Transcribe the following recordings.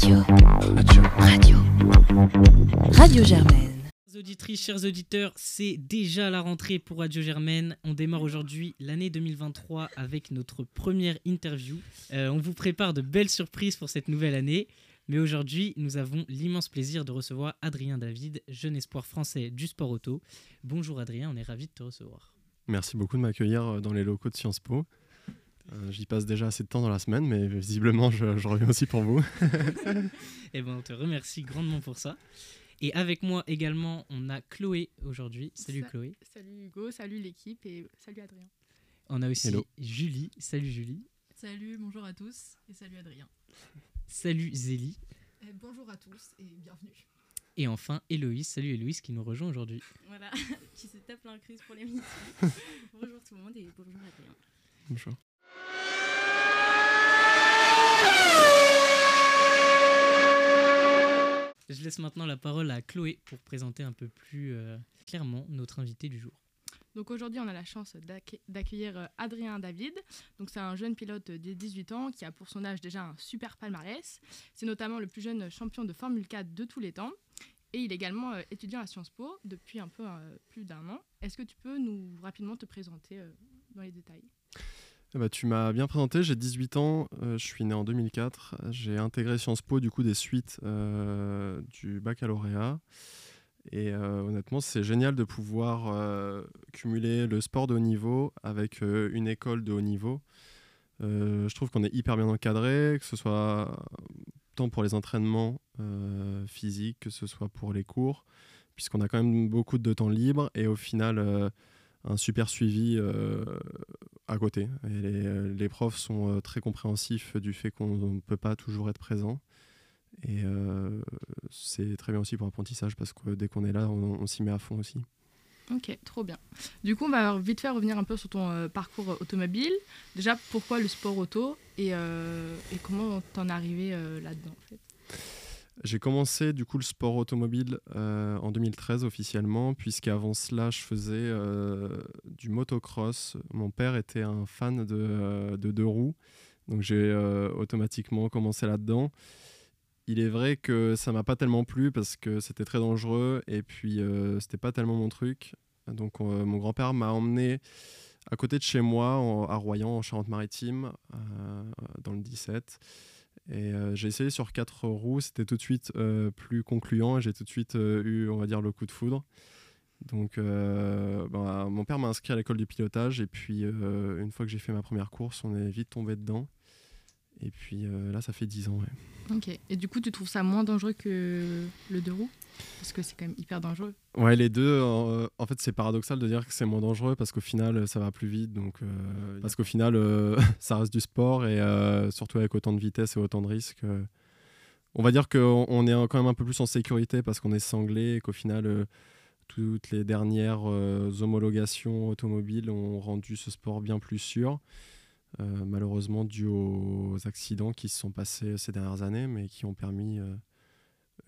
Radio. Radio. Radio Germaine. Chers auditrices, chers auditeurs, c'est déjà la rentrée pour Radio Germaine. On démarre aujourd'hui l'année 2023 avec notre première interview. Euh, on vous prépare de belles surprises pour cette nouvelle année. Mais aujourd'hui, nous avons l'immense plaisir de recevoir Adrien David, jeune espoir français du sport auto. Bonjour Adrien, on est ravi de te recevoir. Merci beaucoup de m'accueillir euh, dans les locaux de Sciences Po. Euh, J'y passe déjà assez de temps dans la semaine, mais visiblement, je, je reviens aussi pour vous. Eh ben, on te remercie grandement pour ça. Et avec moi également, on a Chloé aujourd'hui. Salut Sa- Chloé. Salut Hugo, salut l'équipe et salut Adrien. On a aussi Hello. Julie. Salut Julie. Salut, bonjour à tous et salut Adrien. Salut Zélie. bonjour à tous et bienvenue. Et enfin Héloïse. Salut Héloïse qui nous rejoint aujourd'hui. Voilà, qui se tape l'incrise pour l'émission. bonjour tout le monde et bonjour Adrien. Bonjour. Je laisse maintenant la parole à Chloé pour présenter un peu plus euh, clairement notre invité du jour. Donc aujourd'hui, on a la chance d'acc- d'accueillir euh, Adrien David. Donc c'est un jeune pilote des 18 ans qui a pour son âge déjà un super palmarès. C'est notamment le plus jeune champion de Formule 4 de tous les temps. Et il est également euh, étudiant à Sciences Po depuis un peu plus d'un an. Est-ce que tu peux nous rapidement te présenter dans les détails? Eh ben, tu m'as bien présenté, j'ai 18 ans, euh, je suis né en 2004. J'ai intégré Sciences Po du coup des suites euh, du baccalauréat. Et euh, honnêtement, c'est génial de pouvoir cumuler le sport de haut niveau avec une école de haut niveau. Je trouve qu'on est hyper bien encadré, que ce soit tant pour les entraînements physiques, que ce soit pour les cours, puisqu'on a quand même beaucoup de temps libre et au final un super suivi euh, à côté. Euh, les profs sont euh, très compréhensifs du fait qu'on ne peut pas toujours être présent. Et c'est très bien aussi pour l'apprentissage parce que dès qu'on est là, on, on s'y met à fond aussi. Ok, trop bien. Du coup, on va vite faire revenir un peu sur ton parcours automobile. Déjà, pourquoi le sport auto et, comment t'en es arrivé là-dedans J'ai commencé du coup le sport automobile euh, en 2013 officiellement, puisqu'avant cela je faisais euh, du motocross. Mon père était un fan de, euh, de deux roues, donc j'ai automatiquement commencé là-dedans. Il est vrai que ça m'a pas tellement plu parce que c'était très dangereux et puis c'était pas tellement mon truc. Donc mon grand-père m'a emmené à côté de chez moi, à Royan, en Charente-Maritime, dans le 17. Et euh, j'ai essayé sur quatre roues, c'était tout de suite euh, plus concluant et j'ai tout de suite euh, eu, on va dire, le coup de foudre. Donc, ben, mon père m'a inscrit à l'école du pilotage et puis une fois que j'ai fait ma première course, on est vite tombé dedans. Et puis euh, là, ça fait 10 ans. Ouais. Ok. Et du coup, tu trouves ça moins dangereux que le deux roues? Parce que c'est quand même hyper dangereux. Ouais, les deux, euh, en fait, c'est paradoxal de dire que c'est moins dangereux parce qu'au final, ça va plus vite. Donc, euh, parce qu'au final, euh, ça reste du sport et surtout avec autant de vitesse et autant de risques. on va dire qu'on on est quand même un peu plus en sécurité parce qu'on est sanglé et qu'au final, toutes les dernières homologations automobiles ont rendu ce sport bien plus sûr. Euh, malheureusement, dû aux accidents qui se sont passés ces dernières années, mais qui ont permis euh,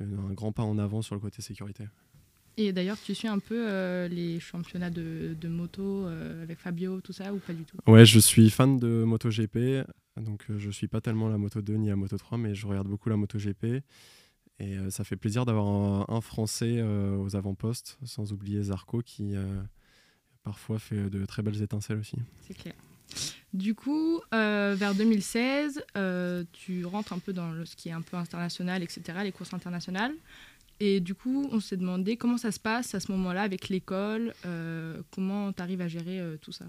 un grand pas en avant sur le côté sécurité. Et d'ailleurs, tu suis un peu euh, les championnats de, de moto avec Fabio, tout ça, ou pas du tout? Ouais, je suis fan de MotoGP, donc je suis pas tellement la Moto 2 ni la Moto 3, mais je regarde beaucoup la MotoGP. Et ça fait plaisir d'avoir un, un Français aux avant-postes, sans oublier Zarco qui parfois fait de très belles étincelles aussi. C'est clair. Du coup, euh, vers 2016, euh, tu rentres un peu dans ce qui est un peu international, etc., les courses internationales. Et du coup, on s'est demandé comment ça se passe à ce moment-là avec l'école, euh, comment tu arrives à gérer euh, tout ça?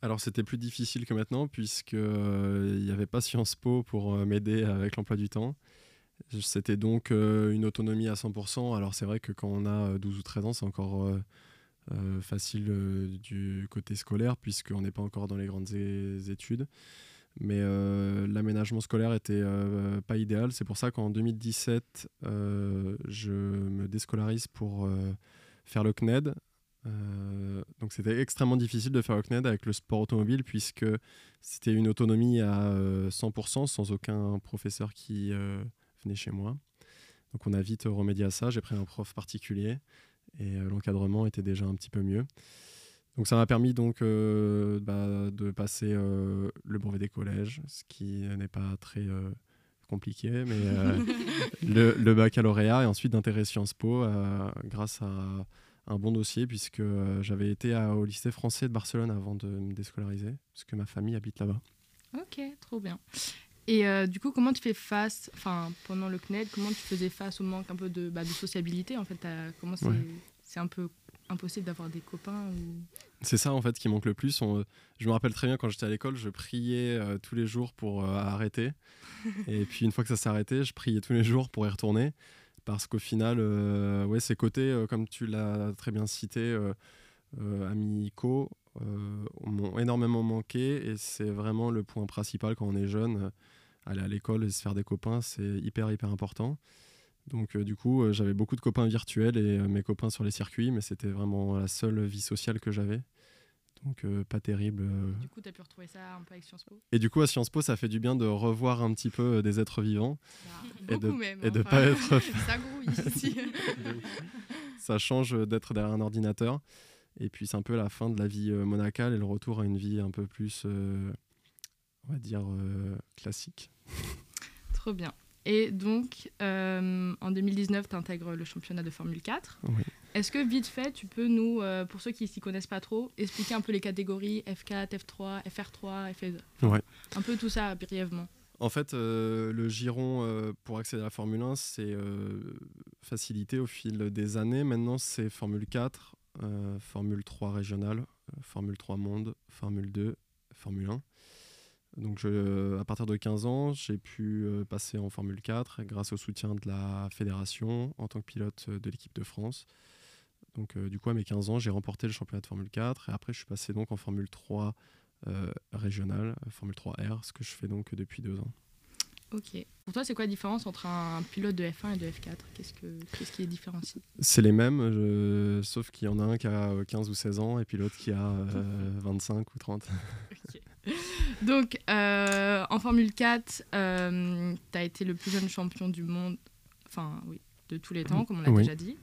Alors c'était plus difficile que maintenant puisque euh, il n'y avait pas Sciences Po pour m'aider avec l'emploi du temps. C'était donc une autonomie à 100%. Alors c'est vrai que quand on a euh, 12 ou 13 ans, c'est encore euh, facile euh, du côté scolaire puisqu'on n'est pas encore dans les grandes études. Mais euh, l'aménagement scolaire était pas idéal. C'est pour ça qu'en 2017, euh, je me déscolarise pour faire le CNED, donc c'était extrêmement difficile de faire le CNED avec le sport automobile puisque c'était une autonomie à euh, 100% sans aucun professeur qui venait chez moi. Donc on a vite remédié à ça. J'ai pris un prof particulier et euh, l'encadrement était déjà un petit peu mieux. Donc ça m'a permis donc euh, bah, de passer euh, le brevet des collèges, ce qui n'est pas très euh, compliqué, mais le, le baccalauréat et ensuite d'intégrer Sciences Po grâce à un bon dossier puisque j'avais été à- au lycée français de Barcelone avant de me déscolariser parce que ma famille habite là-bas. Ok, trop bien. Et euh, du coup, comment tu fais face, enfin, pendant le CNED, comment tu faisais face au manque un peu de, bah, de sociabilité En fait, comment c'est Ouais. c'est un peu impossible d'avoir des copains ou... C'est ça en fait qui manque le plus. On- je me rappelle très bien quand j'étais à l'école, je priais euh, tous les jours pour euh, arrêter. Et puis une fois que ça s'est arrêté, je priais tous les jours pour y retourner. Parce qu'au final, ouais, ces côtés, comme tu l'as très bien cité, amicaux, m'ont énormément manqué. Et c'est vraiment le point principal quand on est jeune. euh, aller à l'école et se faire des copains, c'est hyper, hyper important. Donc euh, du coup, euh, j'avais beaucoup de copains virtuels et euh, mes copains sur les circuits, mais c'était vraiment la seule vie sociale que j'avais. Donc euh, pas terrible. euh. Du coup, tu as pu retrouver ça un peu avec Sciences Po? Et du coup, à Sciences Po, ça fait du bien de revoir un petit peu euh, des êtres vivants. Bah, Et de- même. et de enfin, pas être- ça grouille ici. ça change d'être derrière un ordinateur. Et puis c'est un peu la fin de la vie euh, monacale et le retour à une vie un peu plus, euh, on va dire, euh, classique. Trop bien. Et donc, euh, en 2019, tu intègres le championnat de Formule 4. Oui. Est-ce que vite fait, tu peux nous, euh, pour ceux qui s'y connaissent pas trop, expliquer un peu les catégories F4, F3, FR3, FF... Ouais. Un peu tout ça brièvement. En fait, euh, le giron pour accéder à la Formule 1, c'est facilité au fil des années. Maintenant, c'est Formule 4, euh, Formule 3 régionale, euh, Formule 3 monde, Formule 2, Formule 1. Donc, je- à partir de 15 ans, j'ai pu euh, passer en Formule 4 grâce au soutien de la fédération en tant que pilote euh, de l'équipe de France. Donc, euh, du coup, à mes 15 ans, j'ai remporté le championnat de Formule 4 et après, je suis passé donc en Formule 3 euh, régionale, Formule 3R, ce que je fais donc depuis deux ans. Ok. Pour toi, c'est quoi la différence entre un pilote de F1 et de F4 Qu'est-ce, que, qu'est-ce qui est différencie? C'est les mêmes, je- sauf qu'il y en a un qui a euh, 15 ou 16 ans et puis l'autre qui a euh, 25 ou 30. Donc, euh, en Formule 4, tu as été le plus jeune champion du monde, enfin, oui, de tous les temps, comme on l'a Oui. déjà dit.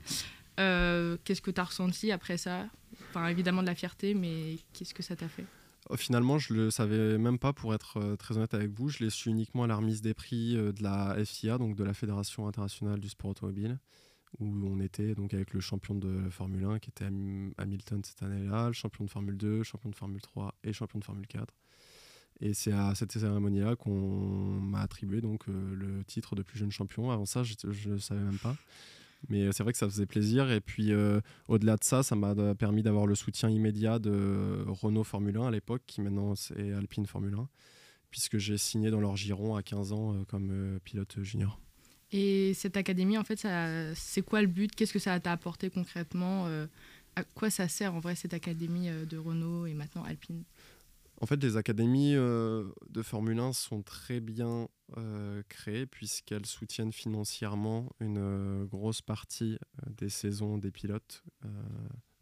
Euh, qu'est-ce que tu as ressenti après ça? Enfin, évidemment de la fierté, mais qu'est-ce que ça t'a fait? Euh, Finalement, je le savais même pas, pour être euh, très honnête avec vous. Je l'ai su uniquement à la remise des prix euh, de la FIA, donc de la Fédération internationale du sport automobile, où on était donc avec le champion de Formule 1 qui était Ham- Hamilton cette année-là, le champion de Formule 2, champion de Formule 3 et champion de Formule 4. Et c'est à cette cérémonie-là qu'on m'a attribué donc euh, le titre de plus jeune champion. Avant ça, je ne savais même pas. Mais euh, c'est vrai que ça faisait plaisir. Et puis, euh, au-delà de ça, ça m'a euh, permis d'avoir le soutien immédiat de Renault Formule 1 à l'époque, qui maintenant c'est Alpine Formule 1, puisque j'ai signé dans leur giron à 15 ans comme pilote junior. Et cette académie, en fait, c'est quoi le but? Qu'est-ce que ça t'a apporté concrètement? À quoi ça sert en vrai cette académie de Renault et maintenant Alpine? En fait, les académies euh, de Formule 1 sont très bien euh, créées puisqu'elles soutiennent financièrement une euh, grosse partie des saisons des pilotes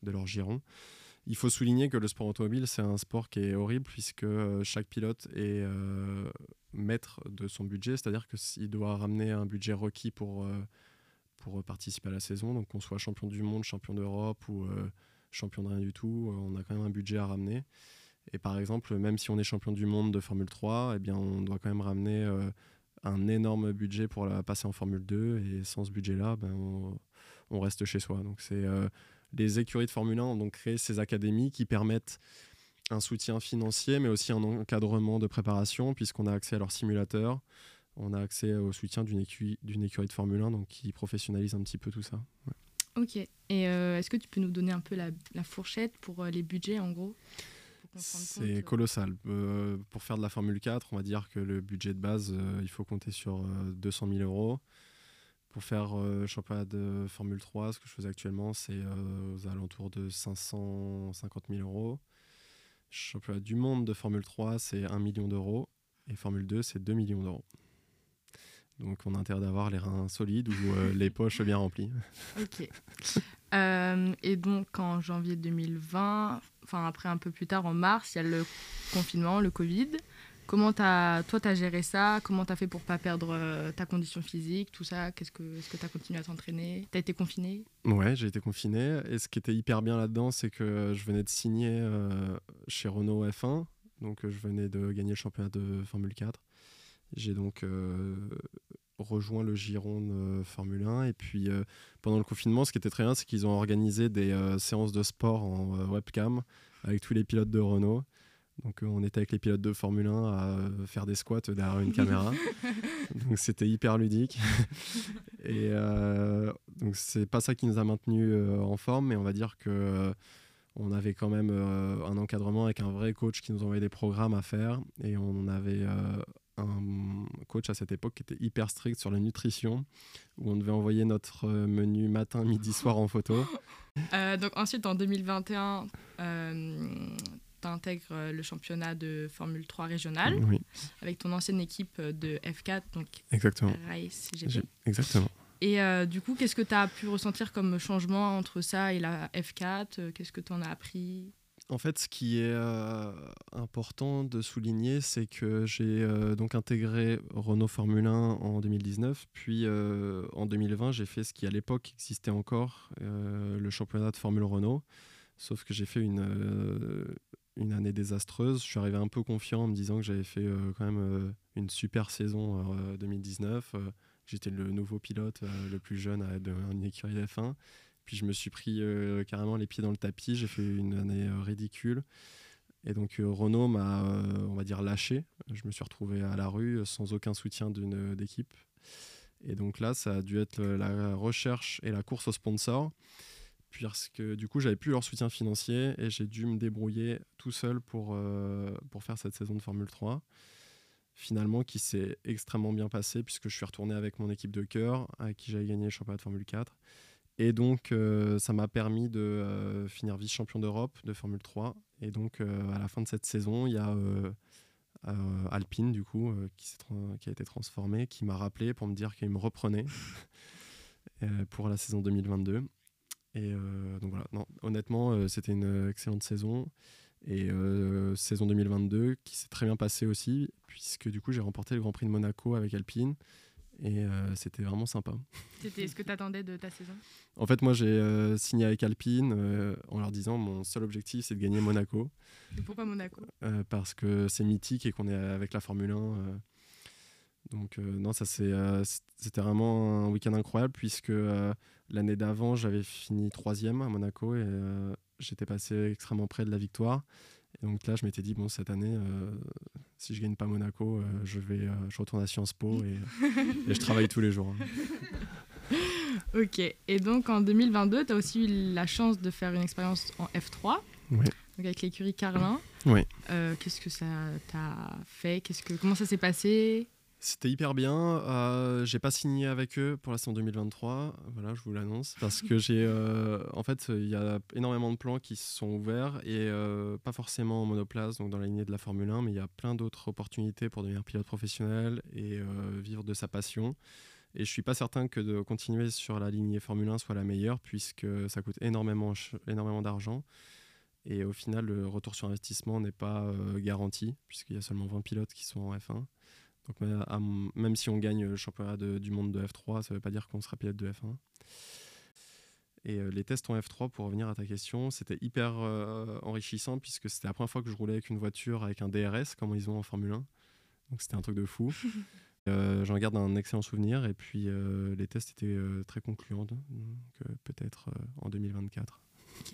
de leur giron. Il faut souligner que le sport automobile, c'est un sport qui est horrible puisque chaque pilote est maître de son budget, c'est-à-dire qu'il doit ramener un budget requis pour, pour participer à la saison. Donc qu'on soit champion du monde, champion d'Europe ou champion de rien du tout, on a quand même un budget à ramener. Et par exemple, même si on est champion du monde de Formule 3, eh bien, on doit quand même ramener euh, un énorme budget pour la passer en Formule 2. Et sans ce budget-là, ben, on, reste chez soi. Donc, c'est euh, les écuries de Formule 1 ont donc créé ces académies qui permettent un soutien financier, mais aussi un encadrement de préparation, puisqu'on a accès à leurs simulateurs. On a accès au soutien d'une écurie, écurie de Formule 1, donc qui professionnalise un petit peu tout ça. Ok. Et euh, est-ce que tu peux nous donner un peu la, fourchette pour les budgets en gros? C'est euh, colossal. Euh, pour faire de la Formule 4, on va dire que le budget de base, euh, il faut compter sur euh, 200 000 euros. Pour faire championnat de Formule 3, ce que je faisais actuellement, c'est aux alentours de 550 000 euros. Championnat du monde de Formule 3, c'est 1 million d'euros. Et Formule 2, c'est 2 millions d'euros. Donc on a intérêt d'avoir les reins solides ou euh, les poches bien remplies. Ok. Euh, et donc en janvier 2020, enfin après un peu plus tard en mars, il y a le confinement, le Covid. Comment as, toi, tu as géré ça? Comment tu as fait pour pas perdre euh, ta condition physique, tout ça? Qu'est-ce que, Est-ce que tu as continué à t'entraîner? Tu as été confiné? Ouais, j'ai été confiné. Et ce qui était hyper bien là-dedans, c'est que je venais de signer euh, chez Renault F1. Donc, je venais de gagner le championnat de Formule 4. J'ai donc rejoint le Gironde Formule 1. Et puis pendant le confinement, ce qui était très bien, c'est qu'ils ont organisé des séances de sport en webcam avec tous les pilotes de Renault. Donc on était avec les pilotes de Formule 1 à faire des squats derrière une caméra. donc c'était hyper ludique. et donc c'est pas ça qui nous a maintenus en forme, mais on va dire que on avait quand même un encadrement avec un vrai coach qui nous envoyait des programmes à faire et on avait un coach à cette époque qui était hyper strict sur la nutrition, où on devait envoyer notre euh, menu matin, midi, soir en photo. Euh, donc ensuite, en 2021, tu intègres le championnat de Formule 3 régional avec ton ancienne équipe de F4, donc Exactement. Race Exactement. Et euh, du coup, qu'est-ce que tu as pu ressentir comme changement entre ça et la F4 Qu'est-ce que tu en as appris? En fait, ce qui est euh, important de souligner, c'est que j'ai euh, donc intégré Renault Formule 1 en 2019, puis euh, en 2020, j'ai fait ce qui à l'époque existait encore, le championnat de Formule Renault, sauf que j'ai fait une, année désastreuse. Je suis arrivé un peu confiant en me disant que j'avais fait quand même une super saison 2019. J'étais le nouveau pilote, le plus jeune à une écurie F1. Puis je me suis pris euh, carrément les pieds dans le tapis. J'ai fait une année euh, ridicule. Et donc euh, Renault m'a, on va dire, lâché. Je me suis retrouvé à la rue sans aucun soutien d'une d'équipe. Et donc là, ça a dû être la recherche et la course au sponsor, puisque du coup, j'avais plus leur soutien financier et j'ai dû me débrouiller tout seul pour, pour faire cette saison de Formule 3. Finalement, qui s'est extrêmement bien passé, puisque je suis retourné avec mon équipe de cœur, avec qui j'avais gagné le championnat de Formule 4. Et donc, euh, ça m'a permis de euh, finir vice-champion d'Europe de Formule 3. Et donc, euh, à la fin de cette saison, il y a Alpine, du coup, qui, a été transformé, qui m'a rappelé pour me dire qu'il me reprenait pour la saison 2022. Et donc voilà, non, honnêtement, c'était une excellente saison. Et saison 2022 qui s'est très bien passée aussi, puisque du coup, j'ai remporté le Grand Prix de Monaco avec Alpine. Et euh, c'était vraiment sympa. C'était ce que tu attendais de ta saison? En fait, moi, j'ai euh, signé avec Alpine euh, en leur disant mon seul objectif, c'est de gagner Monaco. Et pourquoi Monaco? Parce que c'est mythique et qu'on est avec la Formule 1. donc, non, ça c'était vraiment un week-end incroyable puisque l'année d'avant, j'avais fini troisième à Monaco et j'étais passé extrêmement près de la victoire. Et donc là, je m'étais dit, bon, cette année, euh, si je gagne pas Monaco, euh, je, vais, euh, je retourne à Sciences Po et, je travaille tous les jours. Hein. ok, et donc en 2022, tu as aussi eu la chance de faire une expérience en F3, oui. donc avec l'écurie Carlin. Oui. Qu'est-ce que ça t'a fait? Qu'est-ce que, Comment ça s'est passé? C'était hyper bien. Euh, j'ai pas signé avec eux pour la saison 2023. Voilà, je vous l'annonce. Parce que j'ai. Euh, en fait, il y a énormément de plans qui se sont ouverts et euh, pas forcément en monoplace, donc dans la lignée de la Formule 1, mais il y a plein d'autres opportunités pour devenir pilote professionnel et euh, vivre de sa passion. Et je suis pas certain que de continuer sur la lignée Formule 1 soit la meilleure, puisque ça coûte énormément, énormément d'argent. Et au final, le retour sur investissement n'est pas garanti, puisqu'il y a seulement 20 pilotes qui sont en F1. Donc, même si on gagne le championnat du monde de F3, ça ne veut pas dire qu'on sera pilote de F1. Et euh, les tests en F3, pour revenir à ta question, c'était hyper euh, enrichissant puisque c'était la première fois que je roulais avec une voiture avec un DRS, comme ils ont en Formule 1. Donc c'était un truc de fou. euh, J'en garde un excellent souvenir et puis euh, les tests étaient très concluants. Donc peut-être en 2024.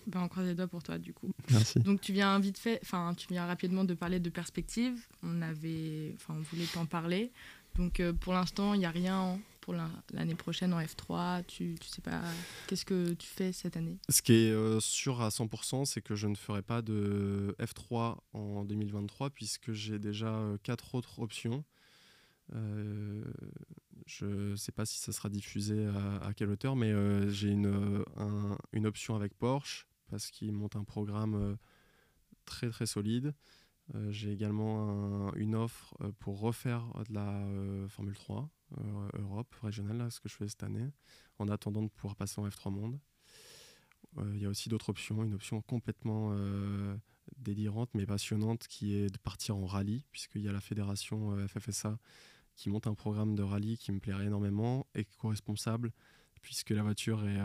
Ben, on croise les doigts pour toi du coup. Merci. Donc tu viens vite fait, enfin tu viens rapidement de parler de perspective. On avait, enfin on voulait t'en parler. Donc euh, pour l'instant il n'y a rien pour l'année prochaine en F3. Tu, tu sais pas qu'est-ce que tu fais cette année? Ce qui est euh, sûr à 100%, c'est que je ne ferai pas de F3 en 2023 puisque j'ai déjà euh, quatre autres options. Je ne sais pas si ça sera diffusé à, quelle hauteur, mais j'ai une, une option avec Porsche parce qu'ils montent un programme très très solide. j'ai également une offre pour refaire de la Formule 3 Europe régionale, ce que je fais cette année, en attendant de pouvoir passer en F3 Monde. Il y a aussi d'autres options, une option complètement délirante mais passionnante qui est de partir en rallye, puisqu'il y a la fédération FFSA qui monte un programme de rallye qui me plairait énormément, et éco-responsable, puisque la voiture est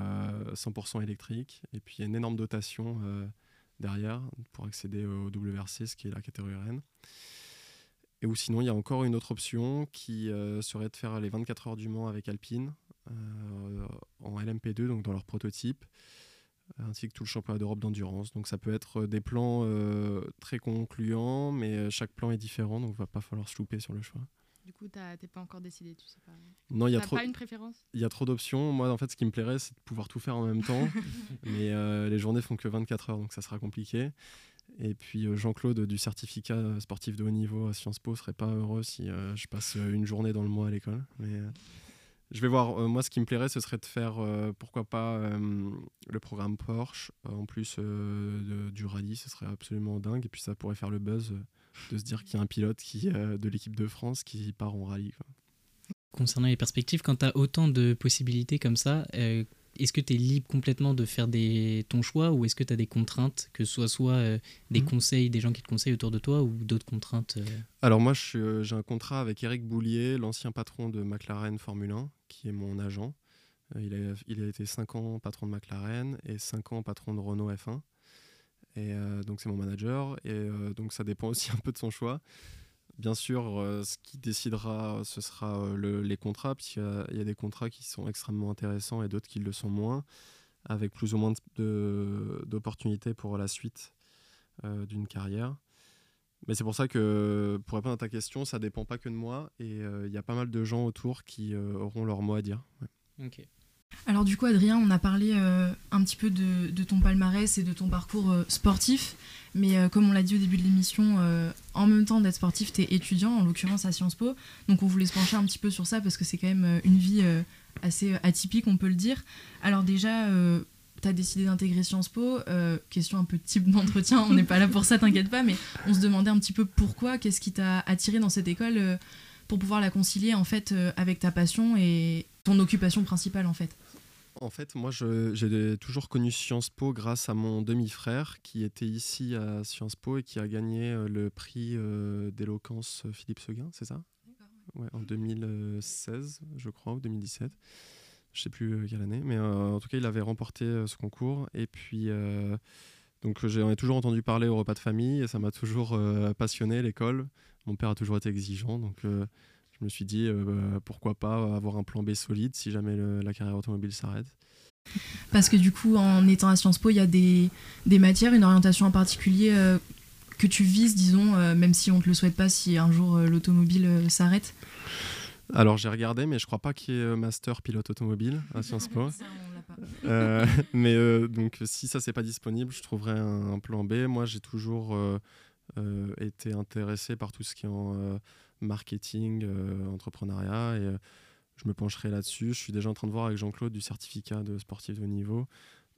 100% électrique, et puis il y a une énorme dotation euh, derrière pour accéder au WRC, ce qui est la catégorie Rennes. Et ou sinon, il y a encore une autre option qui serait de faire les 24 heures du Mans avec Alpine en LMP2, donc dans leur prototype ainsi que tout le championnat d'Europe d'endurance. Donc ça peut être des plans très concluants, mais chaque plan est différent, donc il va pas falloir se louper sur le choix. Du coup, t'es pas encore décidé, tu sais pas. Non, il y a trop. pas une préférence? Il y a trop d'options. Moi, en fait, ce qui me plairait, c'est de pouvoir tout faire en même temps. mais euh, les journées font que 24 heures, donc ça sera compliqué. Et puis euh, Jean-Claude du certificat sportif de haut niveau à Sciences Po serait pas heureux si euh, je passe une journée dans le mois à l'école. Mais je vais voir. moi, ce qui me plairait, ce serait de faire, pourquoi pas, le programme Porsche en plus du rallye. Ce serait absolument dingue. Et puis ça pourrait faire le buzz de se dire qu'il y a un pilote qui, euh, de l'équipe de France qui part en rallye. Concernant les perspectives, quand tu as autant de possibilités comme ça, euh, est-ce que tu es libre complètement de faire des, ton choix ou est-ce que tu as des contraintes, que ce soit, soit euh, des mhm. conseils, des gens qui te conseillent autour de toi ou d'autres contraintes Alors moi, j'ai un contrat avec Eric Boulier, l'ancien patron de McLaren Formule 1, qui est mon agent. il, a, il a été 5 ans patron de McLaren et 5 ans patron de Renault F1. Et euh, donc c'est mon manager. Et euh, donc ça dépend aussi un peu de son choix. Bien sûr, euh, ce qui décidera, ce sera les contrats, puisqu'il y, a des contrats qui sont extrêmement intéressants et d'autres qui le sont moins, avec plus ou moins d'opportunités pour la suite d'une carrière. Mais c'est pour ça que, pour répondre à ta question, ça dépend pas que de moi, et il y a pas mal de gens autour qui auront leur mot à dire. Ok. Alors du coup, Adrien, on a parlé euh, un petit peu de, ton palmarès et de ton parcours euh, sportif, mais euh, comme on l'a dit au début de l'émission, en même temps d'être sportif, tu es étudiant, en l'occurrence à Sciences Po, donc on voulait se pencher un petit peu sur ça parce que c'est quand même une vie assez atypique, on peut le dire. Alors déjà, tu as décidé d'intégrer Sciences Po, question un peu type d'entretien, on n'est pas là pour ça, t'inquiète pas, mais on se demandait un petit peu pourquoi, qu'est-ce qui t'a attiré dans cette école pour pouvoir la concilier en fait avec ta passion et ton occupation principale en fait. En fait, moi, j'ai toujours connu Sciences Po grâce à mon demi-frère qui était ici à Sciences Po et qui a gagné euh, le prix euh, d'éloquence euh, Philippe Seguin, c'est ça? Ouais, En 2016, je crois, ou 2017. Je sais plus quelle année, mais en tout cas, il avait remporté ce concours. Et puis, donc, j'en ai toujours entendu parler au repas de famille et ça m'a toujours passionné, l'école. Mon père a toujours été exigeant, donc je me suis dit euh, bah, pourquoi pas avoir un plan B solide si jamais la carrière automobile s'arrête. Parce que du coup, en étant à Sciences Po, il y a des, des, matières, une orientation en particulier euh, que tu vises, disons, euh, même si on ne te le souhaite pas, si un jour l'automobile s'arrête? Alors j'ai regardé, mais je crois pas qu'il y ait master pilote automobile à Sciences Po. mais donc si ça c'est pas disponible, je trouverai un, un plan B. Moi j'ai toujours été intéressé par tout ce qui est en marketing, euh, entrepreneuriat. Et euh, je me pencherai là-dessus. Je suis déjà en train de voir avec Jean-Claude du certificat de sportif de haut niveau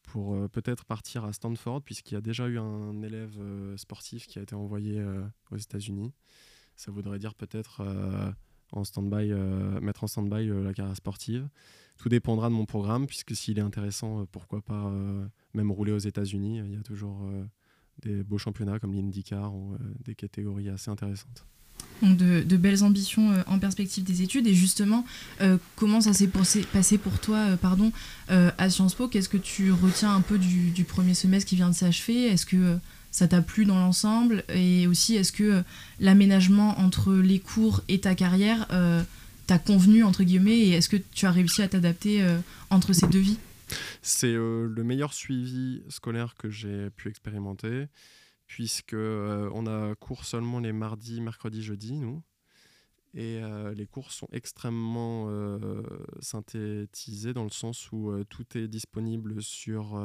pour euh, peut-être partir à Stanford, puisqu'il y a déjà eu un élève sportif qui a été envoyé aux États-Unis. Ça voudrait dire peut-être en stand-by, mettre en stand-by la carrière sportive. Tout dépendra de mon programme, puisque s'il est intéressant, pourquoi pas même rouler aux États-Unis. Il y a toujours des beaux championnats comme l'IndyCar des catégories assez intéressantes de, belles ambitions euh, en perspective des études. Et justement, euh, comment ça s'est passé pour toi euh, pardon, à Sciences Po? Qu'est-ce que tu retiens un peu du, premier semestre qui vient de s'achever? Est-ce que ça t'a plu dans l'ensemble? Et aussi, est-ce que l'aménagement entre les cours et ta carrière t'a convenu, entre guillemets? Et est-ce que tu as réussi à t'adapter entre ces deux vies? C'est le meilleur suivi scolaire que j'ai pu expérimenter puisque euh, on a cours seulement les mardis, mercredis, jeudis, nous. Et euh, les cours sont extrêmement euh, synthétisés dans le sens où tout est disponible sur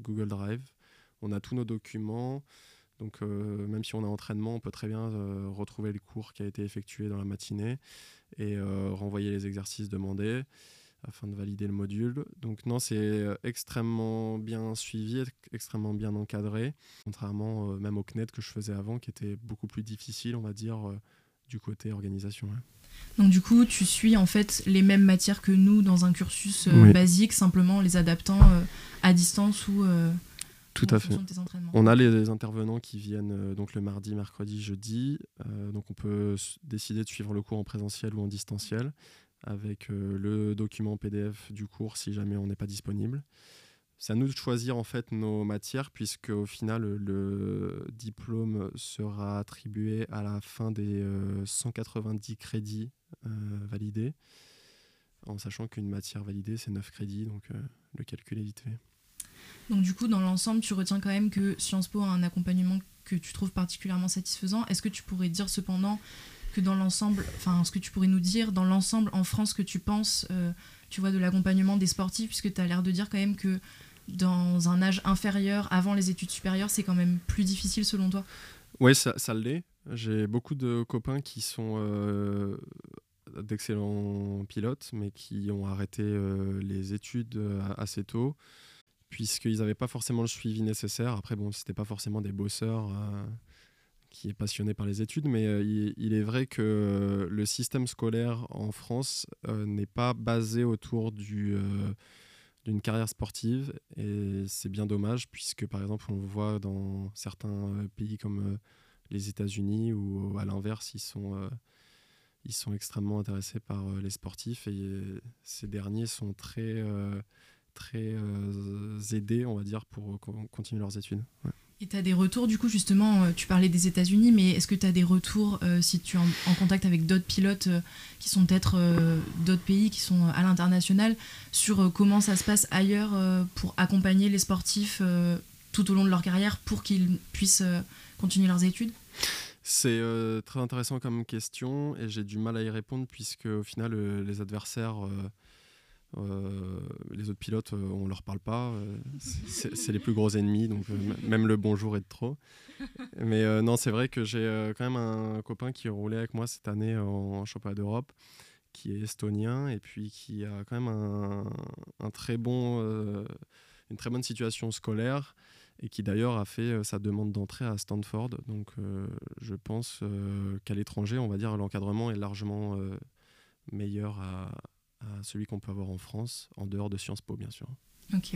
Google Drive. On a tous nos documents. Donc même si on a entraînement, on peut très bien retrouver le cours qui a été effectué dans la matinée et renvoyer les exercices demandés afin de valider le module. Donc non, c'est euh, extrêmement bien suivi, extrêmement bien encadré, contrairement euh, même au CNET que je faisais avant, qui était beaucoup plus difficile, on va dire, euh, du côté organisation. Donc du coup, tu suis en fait les mêmes matières que nous dans un cursus basique, simplement les adaptant à distance ou... Tout à fait. On a les, intervenants qui viennent donc le mardi, mercredi, jeudi. donc on peut décider de suivre le cours en présentiel ou en distanciel avec euh, le document PDF du cours si jamais on n'est pas disponible. c'est à nous de choisir en fait nos matières puisque au final le diplôme sera attribué à la fin des 190 crédits validés en sachant qu'une matière validée c'est 9 crédits donc le calcul est vite fait. Donc du coup dans l'ensemble tu retiens quand même que Sciences Po a un accompagnement que tu trouves particulièrement satisfaisant. Est-ce que tu pourrais dire cependant dans l'ensemble, enfin ce que tu pourrais nous dire dans l'ensemble en France que tu penses, euh, tu vois, de l'accompagnement des sportifs, puisque tu as l'air de dire quand même que dans un âge inférieur, avant les études supérieures, c'est quand même plus difficile selon toi? Oui, ça, ça l'est. J'ai beaucoup de copains qui sont euh, d'excellents pilotes, mais qui ont arrêté euh, les études assez tôt puisqu'ils n'avaient pas forcément le suivi nécessaire. Après, bon, c'était pas forcément des bosseurs qui est passionné par les études, mais euh, il, est vrai que le système scolaire en France euh, n'est pas basé autour du d'une carrière sportive. Et c'est bien dommage puisque par exemple on voit dans certains pays comme les États-Unis où à l'inverse ils sont ils sont extrêmement intéressés par les sportifs. Et ces derniers sont très très euh, aidés, on va dire, pour euh, continuer leurs études. Et tu as des retours, du coup, justement, euh, tu parlais des États-Unis, mais est-ce que tu as des retours si tu es en, contact avec d'autres pilotes qui sont peut-être d'autres pays, qui sont à l'international, sur comment ça se passe ailleurs pour accompagner les sportifs tout au long de leur carrière pour qu'ils puissent continuer leurs études? C'est très intéressant comme question et j'ai du mal à y répondre puisque au final les adversaires euh, les autres pilotes, euh, on leur parle pas. Euh, c'est les plus gros ennemis, donc même le bonjour est de trop. Mais non, c'est vrai que j'ai quand même un copain qui roulait avec moi cette année en championnat d'Europe, qui est estonien et puis qui a quand même un, très bon, une très bonne situation scolaire et qui d'ailleurs a fait sa demande d'entrée à Stanford. Donc je pense qu'à l'étranger, on va dire l'encadrement est largement meilleur à celui qu'on peut avoir en France, en dehors de Sciences Po, bien sûr. Ok.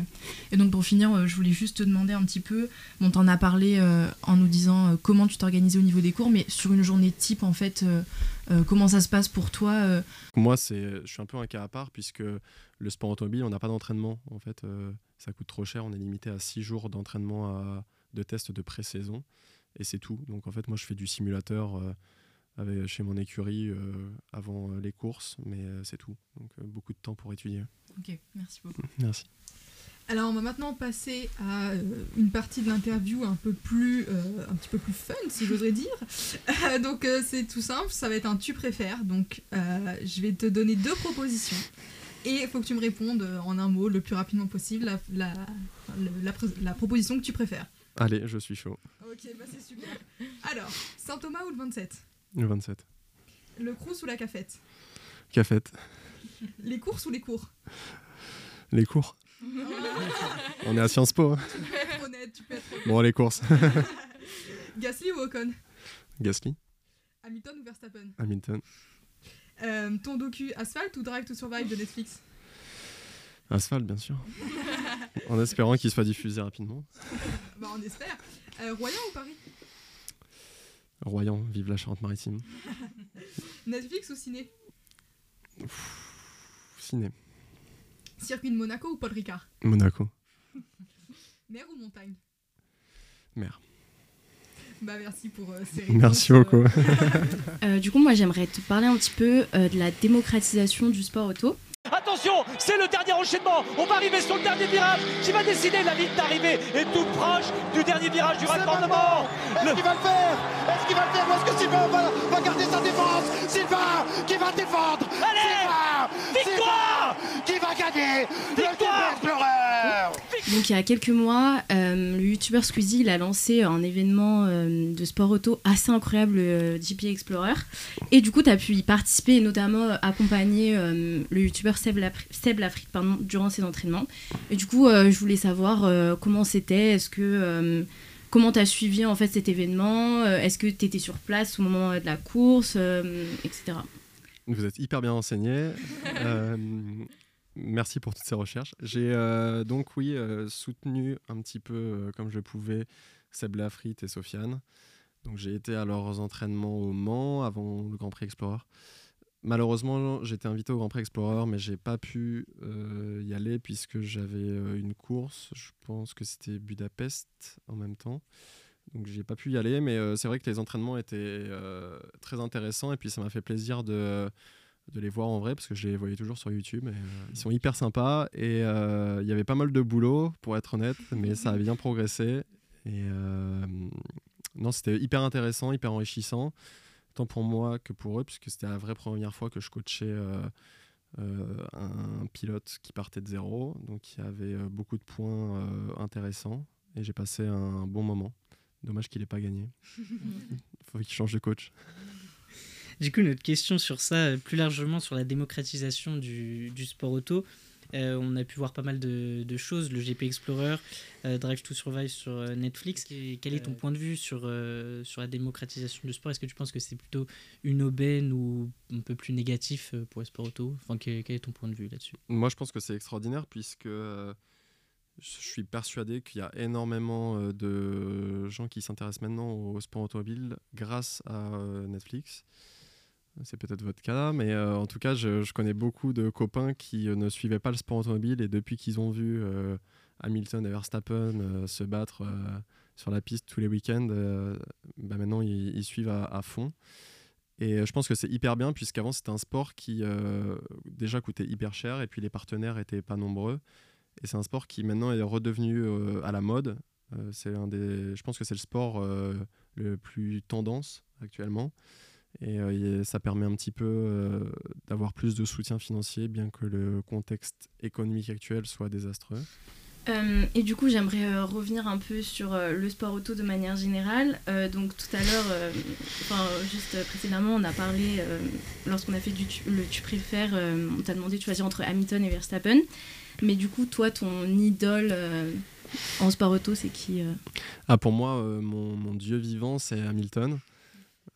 Et donc pour finir, euh, je voulais juste te demander un petit peu, bon, t'en as parlé euh, en nous disant euh, comment tu t'organisais au niveau des cours, mais sur une journée type, en fait, comment ça se passe pour toi Moi, c'est, je suis un peu un cas à part, puisque le sport automobile, on n'a pas d'entraînement. En fait, ça coûte trop cher, on est limité à 6 jours d'entraînement de tests de pré-saison, et c'est tout. Donc en fait, moi, je fais du simulateur chez mon écurie euh, avant euh, les courses, mais euh, c'est tout. Donc beaucoup de temps pour étudier. Ok, merci beaucoup. Merci. Alors on va maintenant passer à une partie de l'interview un peu plus un petit peu plus fun si j'oserais dire. donc c'est tout simple, ça va être un tu préfères. Donc je vais te donner deux propositions et il faut que tu me répondes en un mot le plus rapidement possible la, la, la, la proposition que tu préfères. Allez, je suis chaud. Ok, bah c'est super. Alors, Saint Thomas ou le 27 le 27. Le crous ou la cafette Cafette. Les courses ou les cours Les cours. On est à Sciences Po. Hein. Tu peux être honnête, tu peux être honnête. Bon, les courses. Gasly ou Ocon? Gasly. Hamilton ou Verstappen? Hamilton. Euh, ton docu Asphalt ou Drive to Survive de Netflix? Asphalt, bien sûr. en espérant qu'il soit diffusé rapidement. bah, on espère. Euh, Royan ou Paris? Royan, vive la Charente-Maritime. Netflix ou ciné? Ciné. Circuit de Monaco ou Paul Ricard? Monaco. Mer ou montagne? Mer. Bah merci pour euh, ces Merci beaucoup. Euh, du coup, moi j'aimerais te parler un petit peu euh, de la démocratisation du sport auto. Attention, c'est le dernier enchaînement. On va arriver sur le dernier virage. Qui va décider la ligne d'arrivée est tout proche du dernier virage du raccordement. Est-ce qu'il va le faire? Est-ce qu'il va le faire? Ou est-ce que Sylvain va, garder sa défense. Sylvain qui va défendre. Allez Victoire Qui va gagner Victoire donc il y a quelques mois, euh, le youtubeur Squeezie a lancé un événement euh, de sport auto assez incroyable, le GP Explorer. Et du coup, tu as pu y participer et notamment accompagner euh, le youtubeur Seb, Lafrique durant ses entraînements. Et du coup, je voulais savoir comment c'était, est-ce que... Comment tu as suivi en fait cet événement? Est-ce que tu étais sur place au moment de la course, etc. Vous êtes hyper bien renseigné. Merci pour toutes ces recherches. J'ai euh, donc, oui, euh, soutenu un petit peu euh, comme je pouvais Seb Lafrit et Sofiane. Donc, j'ai été à leurs entraînements au Mans avant le Grand Prix Explorer. malheureusement, j'étais invité au Grand Prix Explorer, mais j'ai pas pu y aller puisque j'avais une course. Je pense que c'était Budapest en même temps. Donc j'ai pas pu y aller, mais c'est vrai que les entraînements étaient très intéressants et puis ça m'a fait plaisir de, de les voir en vrai parce que je les voyais toujours sur YouTube. Et, euh, ils sont hyper sympas et euh, il y avait pas mal de boulot pour être honnête, mais ça a bien progressé. Et euh, non, c'était hyper intéressant, hyper enrichissant, tant pour moi que pour eux, puisque c'était la vraie première fois que je coachais un pilote qui partait de zéro, donc il y avait beaucoup de points intéressants et j'ai passé un bon moment. Dommage qu'il n'ait pas gagné. Il faut qu'il change de coach. Du coup, notre question sur ça, euh, plus largement sur la démocratisation du, du sport auto, euh, on a pu voir pas mal de, de choses, le GP Explorer, euh, Drive to Survive sur euh, Netflix. Et quel est ton point de vue sur, euh, sur la démocratisation du sport? Est-ce que tu penses que c'est plutôt une aubaine ou un peu plus négatif pour le sport auto? Enfin, quel, quel est ton point de vue là-dessus? Moi, je pense que c'est extraordinaire puisque je suis persuadé qu'il y a énormément de gens qui s'intéressent maintenant au sport automobile grâce à euh, Netflix. C'est peut-être votre cas, mais euh, en tout cas, je, connais beaucoup de copains qui euh, ne suivaient pas le sport automobile et depuis qu'ils ont vu euh, Hamilton et Verstappen se battre sur la piste tous les week-ends, bah maintenant ils, suivent à, fond. Et je pense que c'est hyper bien puisqu'avant c'était un sport qui déjà coûtait hyper cher et puis les partenaires étaient pas nombreux. Et c'est un sport qui maintenant est redevenu à la mode. C'est un des, je pense que c'est le sport le plus tendance actuellement. Et euh, ça permet un petit peu euh, d'avoir plus de soutien financier, bien que le contexte économique actuel soit désastreux. Euh, et du coup, j'aimerais euh, revenir un peu sur euh, le sport auto de manière générale. Donc tout à l'heure, enfin juste précédemment, on a parlé, lorsqu'on a fait du tu- le tu préfères, on t'a demandé de choisir entre Hamilton et Verstappen. Mais du coup, toi, ton idole en sport auto, c'est qui Ah, pour moi, mon, mon dieu vivant, c'est Hamilton.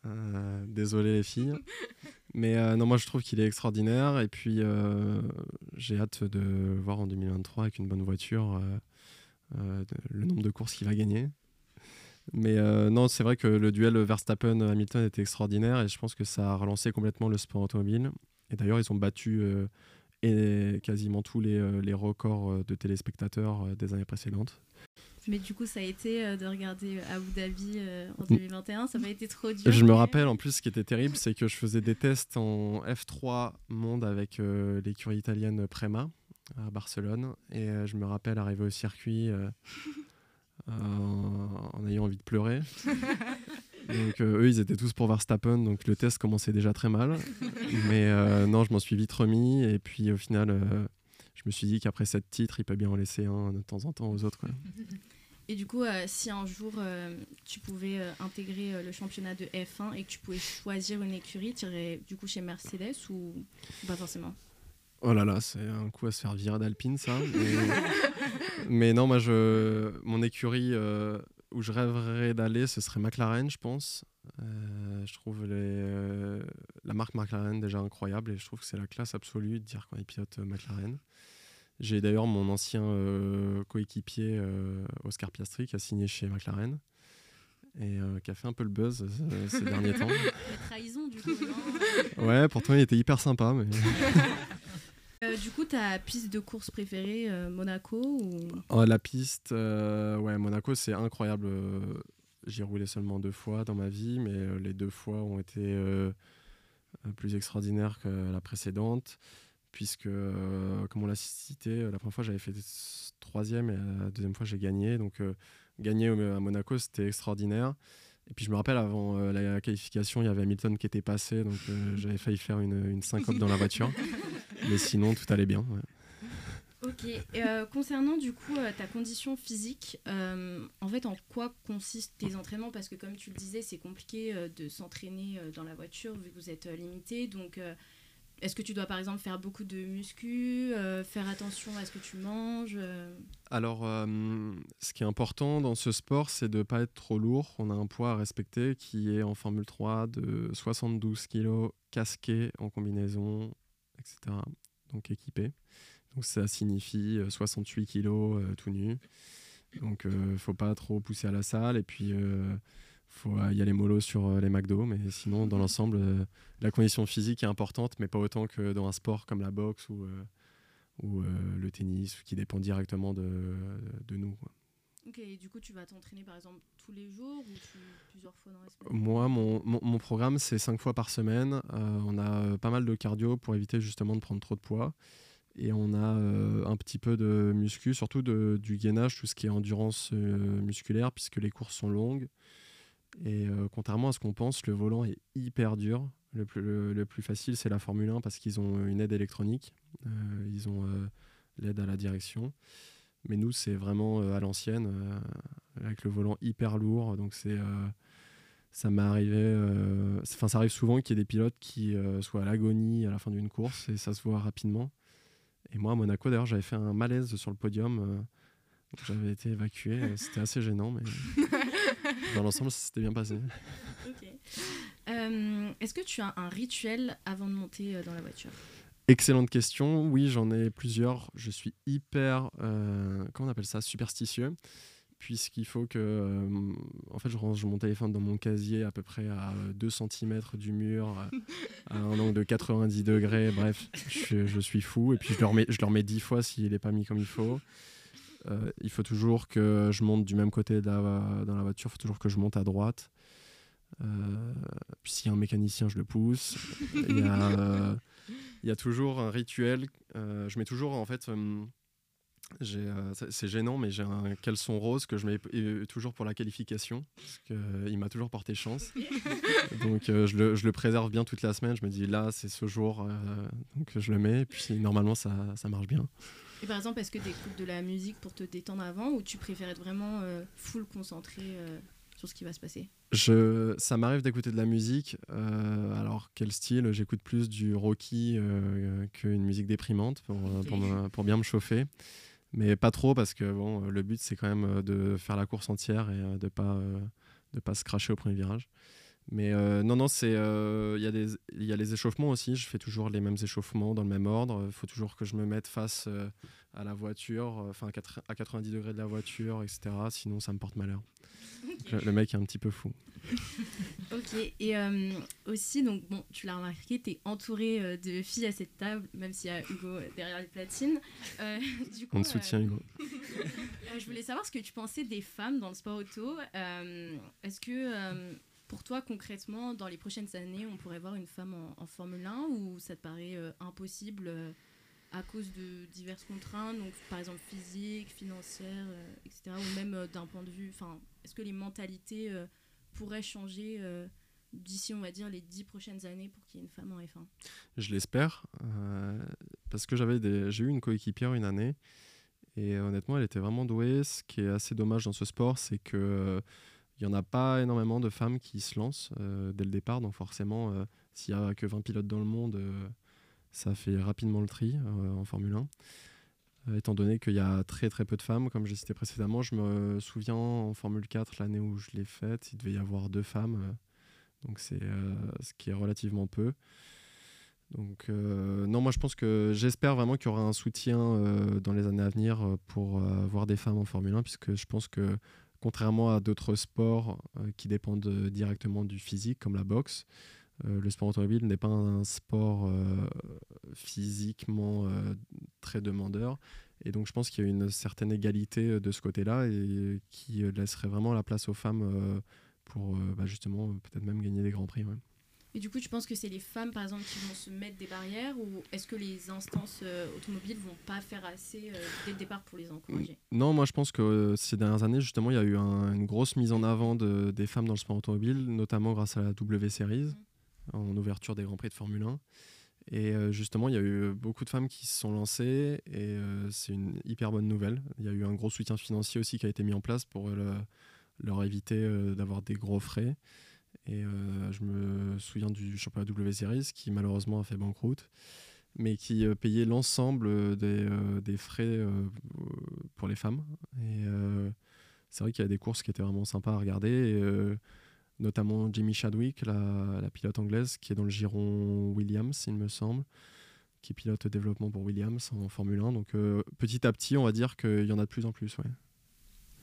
Euh, désolé les filles. Mais euh, non, moi je trouve qu'il est extraordinaire. Et puis euh, j'ai hâte de le voir en 2023 avec une bonne voiture, le nombre de courses qu'il va gagner. Mais non, c'est vrai que le duel Verstappen-Hamilton était extraordinaire et je pense que ça a relancé complètement le sport automobile. Et d'ailleurs, ils ont battu et quasiment tous les, les records de téléspectateurs des années précédentes. Mais du coup, ça a été euh, de regarder euh, Abu Dhabi euh, en 2021. Ça pas été trop dur. Je me rappelle en plus ce qui était terrible, c'est que je faisais des tests en F3 monde avec l'écurie italienne Prema à Barcelone. Et je me rappelle arriver au circuit en ayant envie de pleurer. Donc euh, eux, ils étaient tous pour Verstappen, donc le test commençait déjà très mal. Mais euh, non, je m'en suis vite remis. Et puis au final, euh, je me suis dit qu'après sept titres, il peut bien en laisser un de temps en temps aux autres. quoi. Et du coup, euh, si un jour euh, tu pouvais euh, intégrer le championnat de F1 et que tu pouvais choisir une écurie, tu irais du coup chez Mercedes ou pas forcément? Oh là là, c'est un coup à se faire virer d'Alpine, ça. Mais, non, moi, je, mon écurie où je rêverais d'aller, ce serait McLaren, je pense. Je trouve la marque McLaren déjà incroyable et je trouve que c'est la classe absolue de dire ils pilotent euh, McLaren. J'ai d'ailleurs mon ancien euh, coéquipier euh, Oscar Piastri qui a signé chez McLaren et euh, qui a fait un peu le buzz euh, ces derniers temps. La trahison du coup, non Ouais, pourtant il était hyper sympa, mais Euh, Du coup, ta piste de course préférée, euh, Monaco ou... Oh, la piste, euh, ouais, Monaco, c'est incroyable. J'y ai roulé seulement deux fois dans ma vie, mais les deux fois ont été plus extraordinaires que la précédente, puisque, euh, comme on l'a cité, euh, la première fois j'avais fait troisième et la deuxième fois j'ai gagné. Donc, euh, gagner à Monaco, c'était extraordinaire. Et puis je me rappelle, avant euh, la qualification, il y avait Hamilton qui était passé, donc euh, j'avais failli faire une, une syncope dans la voiture. Mais sinon, tout allait bien. ouais. Ok. Et, euh, concernant du coup euh, ta condition physique, euh, en fait, en quoi consistent tes entraînements? Parce que comme tu le disais, c'est compliqué euh, de s'entraîner euh, dans la voiture vu que vous êtes euh, limité. Donc, euh, est-ce que tu dois par exemple faire beaucoup de muscu, euh, faire attention à ce que tu manges euh Alors, euh, ce qui est important dans ce sport, c'est de ne pas être trop lourd. On a un poids à respecter qui est en Formule 3 de 72 kg, casqué en combinaison, etc. Donc équipé. Donc ça signifie euh, 68 kg tout nu. Donc faut pas trop pousser à la salle. Et puis, faut y aller mollo sur les McDo, mais sinon, dans l'ensemble, la condition physique est importante, mais pas autant que dans un sport comme la boxe ou, ou le tennis, qui dépend directement de, de nous. Ok, et du coup, tu vas t'entraîner par exemple tous les jours ou plusieurs fois dans la semaine Moi, mon, mon, programme, c'est cinq fois par semaine. Euh, on a euh, pas mal de cardio pour éviter justement de prendre trop de poids. Et on a euh, un petit peu de muscu, surtout de, du gainage, tout ce qui est endurance musculaire, puisque les courses sont longues. Et contrairement à ce qu'on pense, le volant est hyper dur. Le plus, le plus facile, c'est la Formule 1 parce qu'ils ont une aide électronique. ils ont l'aide à la direction. Mais nous, c'est vraiment euh, à l'ancienne, euh, avec le volant hyper lourd. Donc c'est euh, ça m'est arrivé, enfin ça arrive souvent qu'il y ait des pilotes qui soient à l'agonie à la fin d'une course et ça se voit rapidement. Et moi à Monaco d'ailleurs j'avais fait un malaise sur le podium, j'avais été évacué, c'était assez gênant dans l'ensemble ça s'était bien passé. Est-ce que tu as un rituel avant de monter dans la voiture? Excellente question. Oui, j'en ai plusieurs. Je suis hyper, euh, comment on appelle ça, superstitieux, puisqu'il faut que, euh, en fait, je range mon téléphone dans mon casier à peu près à 2 cm du mur, à un angle de 90 degrés. Bref, je, suis fou. Et puis je le remets, je le remets 10 fois s'il n'est pas mis comme il faut. Euh, il faut toujours que je monte du même côté dans la voiture. Il faut toujours que je monte à droite. puis s'il y a un mécanicien, je le pousse. Il y a il y a toujours un rituel. Euh, je mets toujours, en fait, euh, euh, c'est gênant, mais j'ai un caleçon rose que je mets toujours pour la qualification, parce qu'il m'a toujours porté chance. donc je le, je, le, préserve bien toute la semaine. Je me dis là, c'est ce jour, donc je le mets, et puis normalement, ça, ça marche bien. Et par exemple, est-ce que tu écoutes de la musique pour te détendre avant, ou tu préfères être vraiment full concentré sur ce qui va se passer? Je, ça m'arrive d'écouter de la musique. Euh, alors, quel style? J'écoute plus du rocky euh, qu'une musique déprimante pour, pour, pour, bien me chauffer. Mais pas trop parce que bon, le but, c'est quand même de faire la course entière et de ne pas, de pas se cracher au premier virage. Mais euh, non, non, c'est il y, a des, y a les échauffements aussi. Je fais toujours les mêmes échauffements dans le même ordre. Il faut toujours que je me mette face à la voiture, enfin à 90 degrés de la voiture, etc. Sinon, ça me porte malheur. Le, mec est un petit peu fou. ok, et euh, aussi, donc bon, tu l'as remarqué, tu es entouré euh, de filles à cette table, même s'il y a Hugo euh, derrière les platines. du coup, On te soutient, Hugo. je voulais savoir ce que tu pensais des femmes dans le sport auto. Est-ce que pour toi, concrètement, dans les prochaines années, on pourrait voir une femme en, Formule 1 ou ça te paraît impossible à cause de diverses contraintes, donc par exemple physiques, financières, etc., ou même d'un point de vue, enfin, est-ce que les mentalités euh, pourraient changer euh, d'ici, on va dire, les dix prochaines années pour qu'il y ait une femme en F1 Je l'espère, euh, parce que j'avais j'ai eu une coéquipière une année, et honnêtement, elle était vraiment douée. Ce qui est assez dommage dans ce sport, c'est que il n'y en a pas énormément de femmes qui se lancent dès le départ, donc forcément, s'il n'y a que 20 pilotes dans le monde, ça fait rapidement le tri en Formule 1. Euh, étant donné qu'il y a très très peu de femmes, comme j'ai cité précédemment. Je me souviens en Formule 4, l'année où je l'ai faite, il devait y avoir deux femmes, euh, donc c'est euh, ce qui est relativement peu. Donc non, moi je pense que j'espère vraiment qu'il y aura un soutien dans les années à venir pour avoir des femmes en Formule 1, puisque je pense que contrairement à d'autres sports qui dépendent directement du physique, comme la boxe, le sport automobile n'est pas un sport physiquement très demandeur. Et donc je pense qu'il y a une certaine égalité euh, de ce côté-là et qui euh, laisserait vraiment la place aux femmes euh, pour bah, justement peut-être même gagner des grands prix. Et du coup, tu penses que c'est les femmes, par exemple, qui vont se mettre des barrières ou est-ce que les instances automobiles vont pas faire assez dès le départ pour les encourager? Non, moi je pense que ces dernières années, justement, il y a eu une grosse mise en avant de, des femmes dans le sport automobile, notamment grâce à la W Series, mmh. en ouverture des Grands Prix de Formule 1. Et euh, justement, il y a eu beaucoup de femmes qui se sont lancées et euh, c'est une hyper bonne nouvelle. Il y a eu un gros soutien financier aussi qui a été mis en place pour euh, leur éviter d'avoir des gros frais. Et je me souviens du championnat W Series qui malheureusement a fait banqueroute, mais qui payait l'ensemble des, des, frais pour les femmes. Et c'est vrai qu'il y a des courses qui étaient vraiment sympas à regarder. Notamment Jimmy Chadwick, la, pilote anglaise, qui est dans le giron Williams, il me semble, qui pilote développement pour Williams en Formule 1. Donc euh, petit à petit, on va dire qu'il y en a de plus en plus.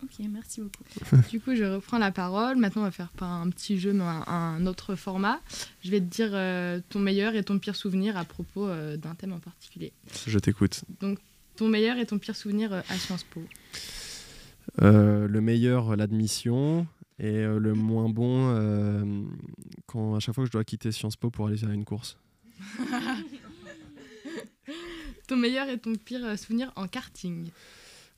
Ok, merci beaucoup. Du coup, je reprends la parole. Maintenant, on va faire pas un petit jeu, mais un, un autre format. Je vais te dire euh, ton meilleur et ton pire souvenir à propos euh, d'un thème en particulier. Je t'écoute. Ton meilleur et ton pire souvenir euh, à Sciences Po. Le meilleur, l'admission. Et le moins bon, quand à chaque fois que je dois quitter Sciences Po pour aller faire une course. Ton meilleur et ton pire souvenir en karting.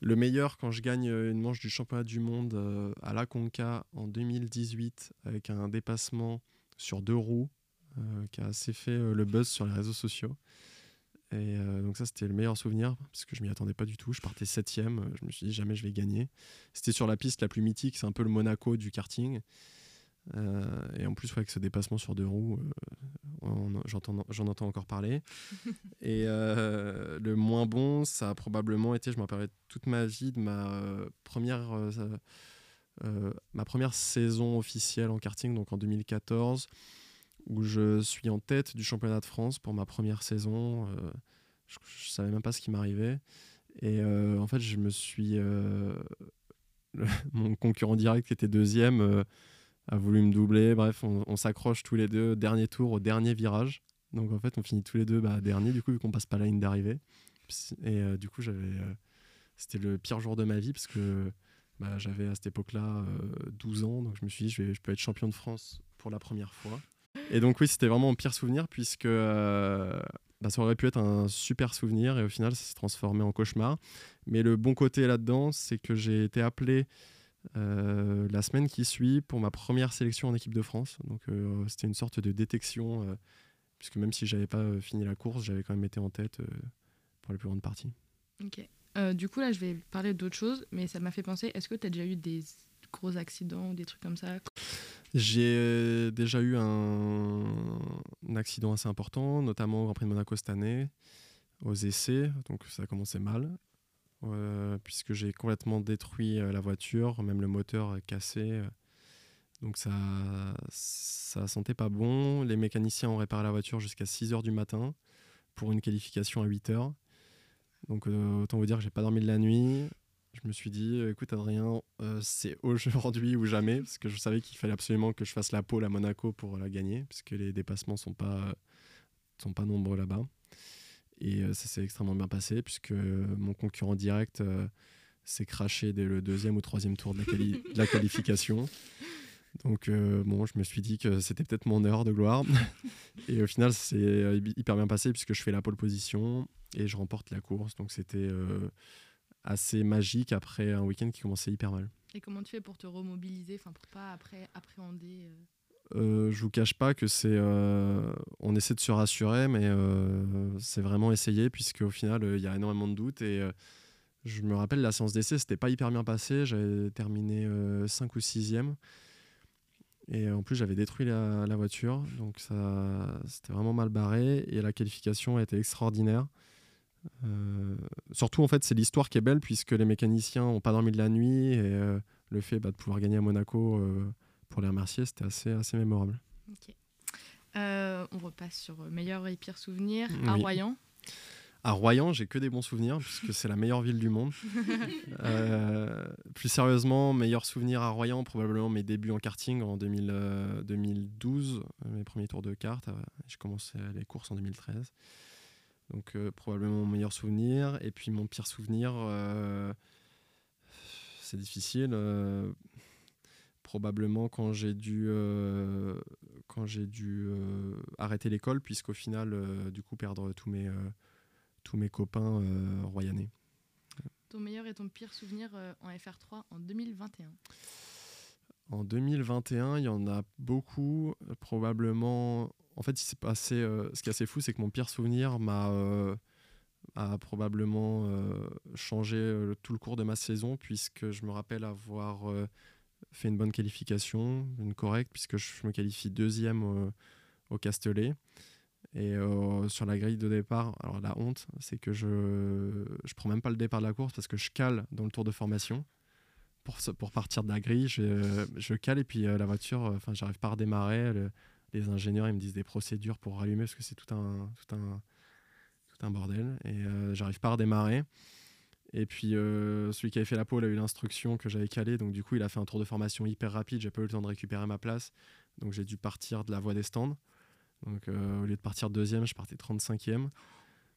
Le meilleur, quand je gagne euh, une manche du championnat du monde euh, à la Conca en 2018 avec un dépassement sur deux roues euh, qui a assez fait le buzz sur les réseaux sociaux. Et donc ça, c'était le meilleur souvenir parce que je m'y attendais pas du tout. Je partais septième, je me suis dit jamais je vais gagner. C'était sur la piste la plus mythique, c'est un peu le Monaco du karting. Euh, et en plus, ouais, avec ce dépassement sur deux roues, euh, j'entends- j'en entends encore parler. et euh, le moins bon, ça a probablement été, je me rappellerai toute ma vie, de ma première, ma première saison officielle en karting, donc en 2014, où je suis en tête du championnat de France pour ma première saison. Je, je savais même pas ce qui m'arrivait. Et en fait, je me suis. le- mon concurrent direct qui était deuxième a voulu me doubler. Bref, on, s'accroche tous les deux, dernier tour, au dernier virage. Donc en fait, on finit tous les deux bah, dernier, du coup, vu qu'on passe pas la ligne d'arrivée. Et euh, du coup, j'avais. euh, c'était le pire jour de ma vie parce que bah, j'avais à cette époque-là euh, 12 ans. Donc je me suis dit, je, vais, je peux être champion de France pour la première fois. Et donc, oui, c'était vraiment mon pire souvenir puisque euh, bah, ça aurait pu être un super souvenir et au final, ça s'est transformé en cauchemar. Mais le bon côté là-dedans, c'est que j'ai été appelé euh, la semaine qui suit pour ma première sélection en équipe de France. Donc, euh, c'était une sorte de détection euh, puisque même si j'avais pas fini la course, j'avais quand même été en tête pour la plus grande partie. Ok. Du coup, là, je vais parler d'autre chose, mais ça m'a fait penser est-ce que tu as déjà eu des gros accidents ou des trucs comme ça? J'ai déjà eu un, un accident assez important, notamment au Grand Prix de Monaco cette année, aux essais, donc ça a commencé mal, puisque j'ai complètement détruit euh, la voiture, même le moteur est cassé. euh, donc ça, ça sentait pas bon. Les mécaniciens ont réparé la voiture jusqu'à 6h du matin pour une qualification à 8h. Donc euh, autant vous dire que j'ai pas dormi de la nuit. Je me suis dit, euh, écoute Adrien, euh, c'est aujourd'hui ou jamais, parce que je savais qu'il fallait absolument que je fasse la pole à Monaco pour la gagner, puisque les dépassements sont pas sont pas nombreux là-bas. Et euh, ça s'est extrêmement bien passé, puisque euh, mon concurrent direct euh, s'est craché dès le deuxième ou troisième tour de la, qualification. Donc bon, je me suis dit que c'était peut-être mon heure de gloire. et au final, c'est hyper bien passé, puisque je fais la pole position et je remporte la course. Donc c'était assez magique après un week-end qui commençait hyper mal. Et comment tu fais pour te remobiliser, enfin pour pas après appréhender Euh, je vous cache pas que c'est. euh, on essaie de se rassurer, mais euh, c'est vraiment essayer, puisque au final, il y a énormément de doutes. Et je me rappelle, la séance d'essai, c'était pas hyper bien passé. J'avais terminé 5 ou 6e. Et en plus, j'avais détruit la, voiture. Donc, ça, c'était vraiment mal barré. Et la qualification a été extraordinaire. Surtout, en fait, c'est l'histoire qui est belle, puisque les mécaniciens n'ont pas dormi de la nuit. Et le fait bah, de pouvoir gagner à Monaco. Pour les remercier, c'était assez, assez mémorable. Euh, on repasse sur euh, meilleur et pire souvenir à Oui. Royan. À Royan, j'ai que des bons souvenirs, puisque c'est la meilleure ville du monde. Euh, plus sérieusement, meilleur souvenir à Royan, probablement mes débuts en karting en 2000, euh, 2012, euh, mes premiers tours de kart. J'ai commencé les courses en 2013. Donc probablement mon meilleur souvenir. Et puis mon pire souvenir, c'est difficile. Probablement quand j'ai dû, euh, quand j'ai dû euh, arrêter l'école, puisqu'au final, euh, du coup, perdre tous mes, tous mes copains royanais. Ton meilleur et ton pire souvenir en FR3 en 2021. En 2021, il y en a beaucoup. Probablement. En fait, il s'est passé. ce qui est assez fou, c'est que mon pire souvenir m'a a probablement euh, changé euh, tout le cours de ma saison, puisque je me rappelle avoir euh, fait une bonne qualification, une correcte, puisque je me qualifie deuxième au, au Castellet. Et euh, sur la grille de départ, alors la honte, c'est que je je prends même pas le départ de la course parce que je cale dans le tour de formation pour, pour partir de la grille, je, je cale et puis euh, la voiture, euh, enfin, j'arrive pas à redémarrer. Le- les ingénieurs, ils me disent des procédures pour rallumer parce que c'est tout un, tout un, tout un bordel. Et euh, j'arrive pas à redémarrer. Et puis euh, celui qui avait fait la pole a eu l'instruction que j'avais calée, donc du coup il a fait un tour de formation hyper rapide, j'ai pas eu le temps de récupérer ma place, donc j'ai dû partir de la voie des stands. Donc euh, au lieu de partir deuxième, je partais 35e.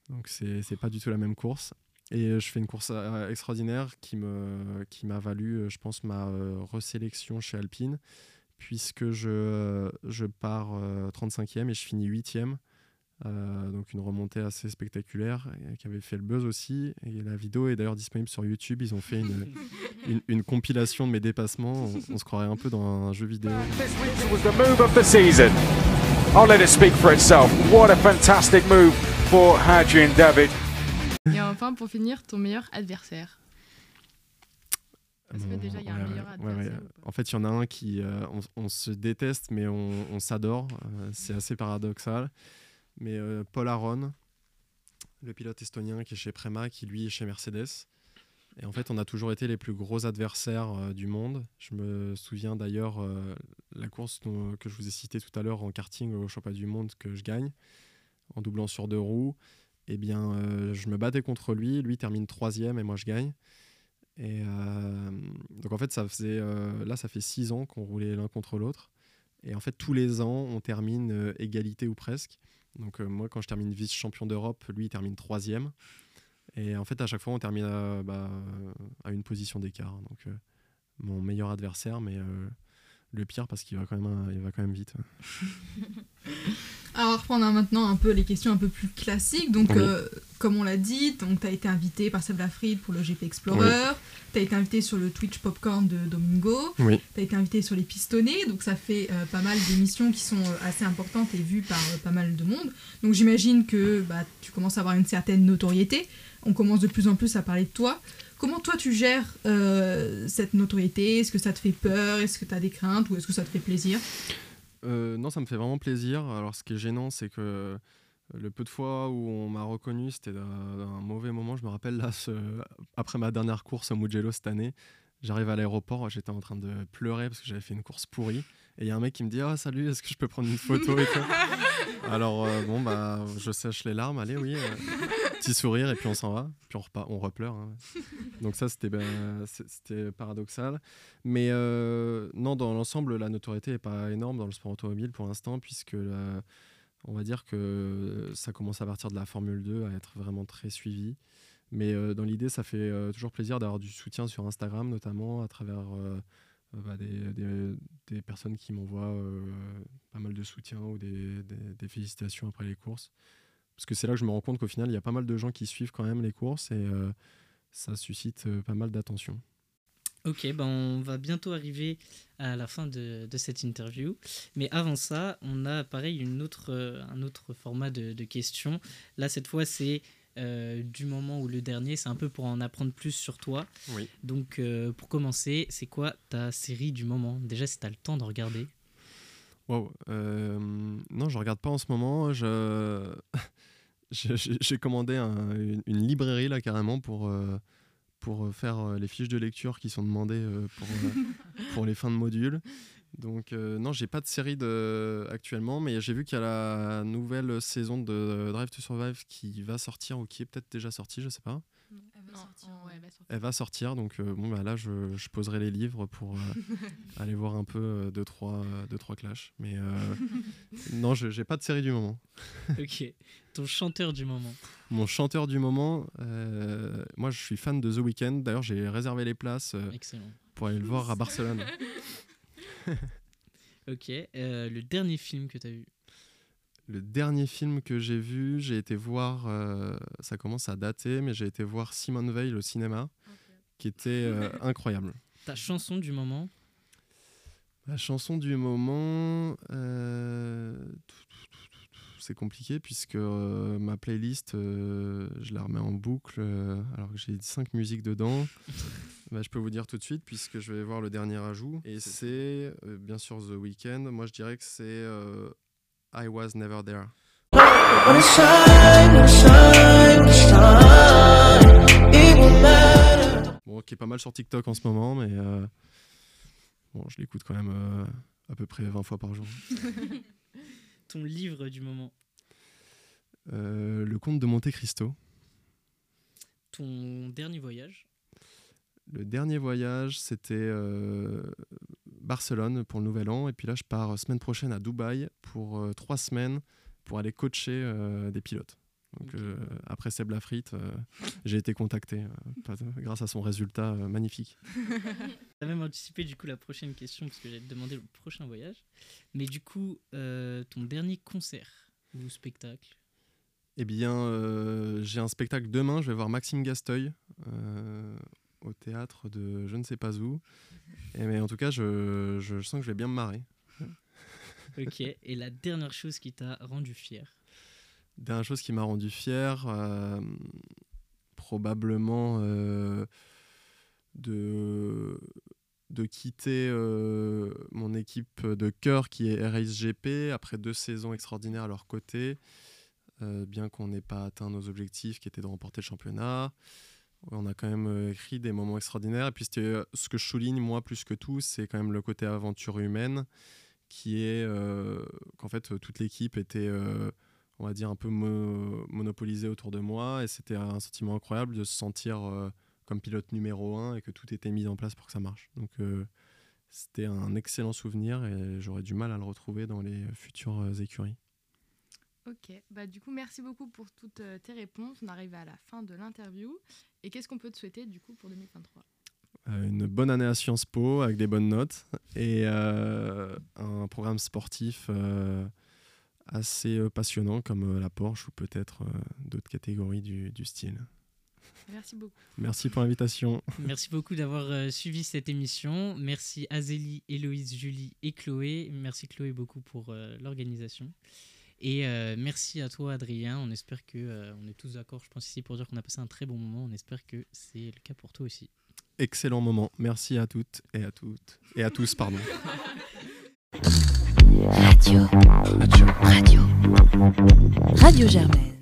Donc c'est pas du tout la même course. Et euh, je fais une course extraordinaire qui me qui m'a valu, je pense, ma resélection chez Alpine, puisque je, je pars euh, 35e et je finis 8e. Euh, donc une remontée assez spectaculaire et qui avait fait le buzz aussi. Et la vidéo est d'ailleurs disponible sur YouTube. Ils ont fait une, une, une compilation de mes dépassements. On, on se croirait un peu dans un jeu vidéo. This week was the move of the season. I'll let it speak for itself. What a fantastic move for Hadrian David. Et enfin, pour finir, ton meilleur adversaire. Parce que Bon, déjà, il y a un ouais, meilleur ouais, adversaire ouais. ou pas En fait, il y en a un qui. euh, on, on se déteste, mais on, on s'adore. Euh, c'est assez paradoxal. Mais euh, Paul Aron, le pilote estonien qui est chez Prema, qui lui est chez Mercedes. Et en fait, on a toujours été les plus gros adversaires euh, du monde. Je me souviens d'ailleurs euh, la course que je vous ai citée tout à l'heure en karting au championnat du monde que je gagne en doublant sur deux roues. Eh bien, je me battais contre lui. Lui termine troisième et moi je gagne. Et donc en fait, ça faisait là, ça fait six ans qu'on roulait l'un contre l'autre. Et en fait, tous les ans, on termine égalité ou presque. Donc euh, moi, quand je termine vice-champion d'Europe, lui, il termine troisième. Et en fait, à chaque fois, on termine à, bah, une position d'écart. Donc euh, mon meilleur adversaire, mais euh, le pire parce qu'il va quand même, il va quand même vite. Alors, on va reprendre maintenant un peu les questions un peu plus classiques. Donc, Oui. euh, comme on l'a dit, tu as été invité par Seb Lafride pour le GP Explorer. Tu as été invité sur le Twitch Popcorn de Domingo. Oui. Tu as été invité sur les pistonnés. Donc, ça fait euh, pas mal d'émissions qui sont euh, assez importantes et vues par pas mal de monde. Donc, j'imagine que bah, tu commences à avoir une certaine notoriété. On commence de plus en plus à parler de toi. Comment toi tu gères euh, cette notoriété? Est-ce que ça te fait peur? Est-ce que tu as des craintes? Ou est-ce que ça te fait plaisir? Euh, non, ça me fait vraiment plaisir. Alors, ce qui est gênant, c'est que euh, le peu de fois où on m'a reconnu, c'était d'un d'un mauvais moment. Je me rappelle là, ce- après ma dernière course au Mugello cette année, j'arrive à l'aéroport, j'étais en train de pleurer parce que j'avais fait une course pourrie. Et il y a un mec qui me dit Ah, salut, est-ce que je peux prendre une photo et tout? Alors, euh, bon, bah, je sèche les larmes, allez, oui. euh, petit sourire, et puis on s'en va. Puis on, repart, on repleure. hein. Donc, ça, c'était ben, paradoxal. Mais euh, non, dans l'ensemble, la notoriété n'est pas énorme dans le sport automobile pour l'instant, puisque on va dire que ça commence à partir de la Formule 2 à être vraiment très suivi. Mais euh, dans l'idée, ça fait euh, toujours plaisir d'avoir du soutien sur Instagram, notamment à travers bah, des, des- des personnes qui m'envoient pas mal de soutien ou des- des félicitations après les courses. Parce que c'est là que je me rends compte qu'au final, il y a pas mal de gens qui suivent quand même les courses et euh, ça suscite euh, pas mal d'attention. Ok, ben on va bientôt arriver à la fin de, de cette interview. Mais avant ça, on a pareil une autre, euh, un autre format de, de questions. Là, cette fois, c'est euh, du moment où le dernier, c'est un peu pour en apprendre plus sur toi. Oui. Donc, euh, pour commencer, c'est quoi ta série du moment? Déjà, si tu as le temps de regarder. Wow. euh, non, je regarde pas en ce moment. Je... J'ai commandé un- une, une librairie là carrément pour, euh, pour faire euh, les fiches de lecture qui sont demandées euh, pour, euh, pour les fins de module. Donc euh, non, j'ai pas de série de... actuellement, mais j'ai vu qu'il y a la nouvelle saison de Drive to Survive qui va sortir ou qui est peut-être déjà sortie, je sais pas. Non, ouais, elle va sortir. Elle va sortir, donc euh, bon bah là je, je poserai les livres pour euh, aller voir un peu euh, deux trois euh, deux trois clashs. Mais euh, non, je- j'ai pas de série du moment. ok. Ton chanteur du moment. Mon chanteur du moment, euh, moi je suis fan de The Weeknd. D'ailleurs j'ai réservé les places euh, pour aller le voir à Barcelone. Ok. euh, le dernier film que tu as vu? Le dernier film que j'ai vu, j'ai été voir, euh, ça commence à dater, mais j'ai été voir Simone Veil au cinéma, qui était euh, incroyable. Ta chanson du moment La chanson du moment, euh, c'est compliqué puisque euh, ma playlist, euh, je la remets en boucle euh, alors que j'ai cinq musiques dedans. Bah, je peux vous dire tout de suite puisque je vais voir le dernier ajout. Et c'est euh, bien sûr The Weeknd. Moi je dirais que c'est euh, I Was Never There. Bon, qui est pas mal sur TikTok en ce moment, mais euh, bon, je l'écoute quand même euh, à peu près 20 fois par jour. Ton livre du moment Euh, le comte de Monte Cristo. ton dernier voyage Le dernier voyage, c'était Barcelone pour le Nouvel An. Et puis là, je pars euh, semaine prochaine à Dubaï pour euh, trois semaines pour aller coacher euh, des pilotes. Donc, après Seb Lafrite, j'ai été contacté grâce à son résultat magnifique. T'as même anticipé du coup la prochaine question parce que j'allais te demander le prochain voyage. Mais du coup, ton dernier concert ou spectacle? Eh bien, j'ai un spectacle demain. Je vais voir Maxime Gasteuil au théâtre de je ne sais pas où. Et, mais en tout cas, je, je sens que je vais bien me marrer. Ok. Et la dernière chose qui t'a rendu fier? Dernière chose qui m'a rendu fier, euh, probablement euh, de, de quitter euh, mon équipe de cœur qui est RSGP après deux saisons extraordinaires à leur côté, bien qu'on n'ait pas atteint nos objectifs qui étaient de remporter le championnat. On a quand même euh, écrit des moments extraordinaires. Et puis euh, ce que je souligne, moi, plus que tout, c'est quand même le côté aventure humaine, qui est euh, qu'en fait, toute l'équipe était, on va dire, un peu mo- monopolisée autour de moi. Et c'était un sentiment incroyable de se sentir comme pilote numéro un et que tout était mis en place pour que ça marche. Donc c'était un excellent souvenir et j'aurais du mal à le retrouver dans les futures écuries. Ok, bah du coup merci beaucoup pour toutes tes réponses. On arrive à la fin de l'interview. Et qu'est-ce qu'on peut te souhaiter du coup pour 2023 Euh, une bonne année à Sciences Po avec des bonnes notes et euh, un programme sportif euh, assez passionnant comme la Porsche ou peut-être euh, d'autres catégories du, du style. Merci beaucoup. Merci pour l'invitation. Merci beaucoup d'avoir euh, suivi cette émission. Merci Azélie, Héloïse, Julie et Chloé. Merci Chloé beaucoup pour euh, l'organisation. Et euh, merci à toi Adrien. On espère que euh, on est tous d'accord, je pense ici pour dire qu'on a passé un très bon moment. On espère que c'est le cas pour toi aussi. Excellent moment. Merci à toutes et à toutes et à tous, pardon. Radio. Radio. Radio. Radio Germaine.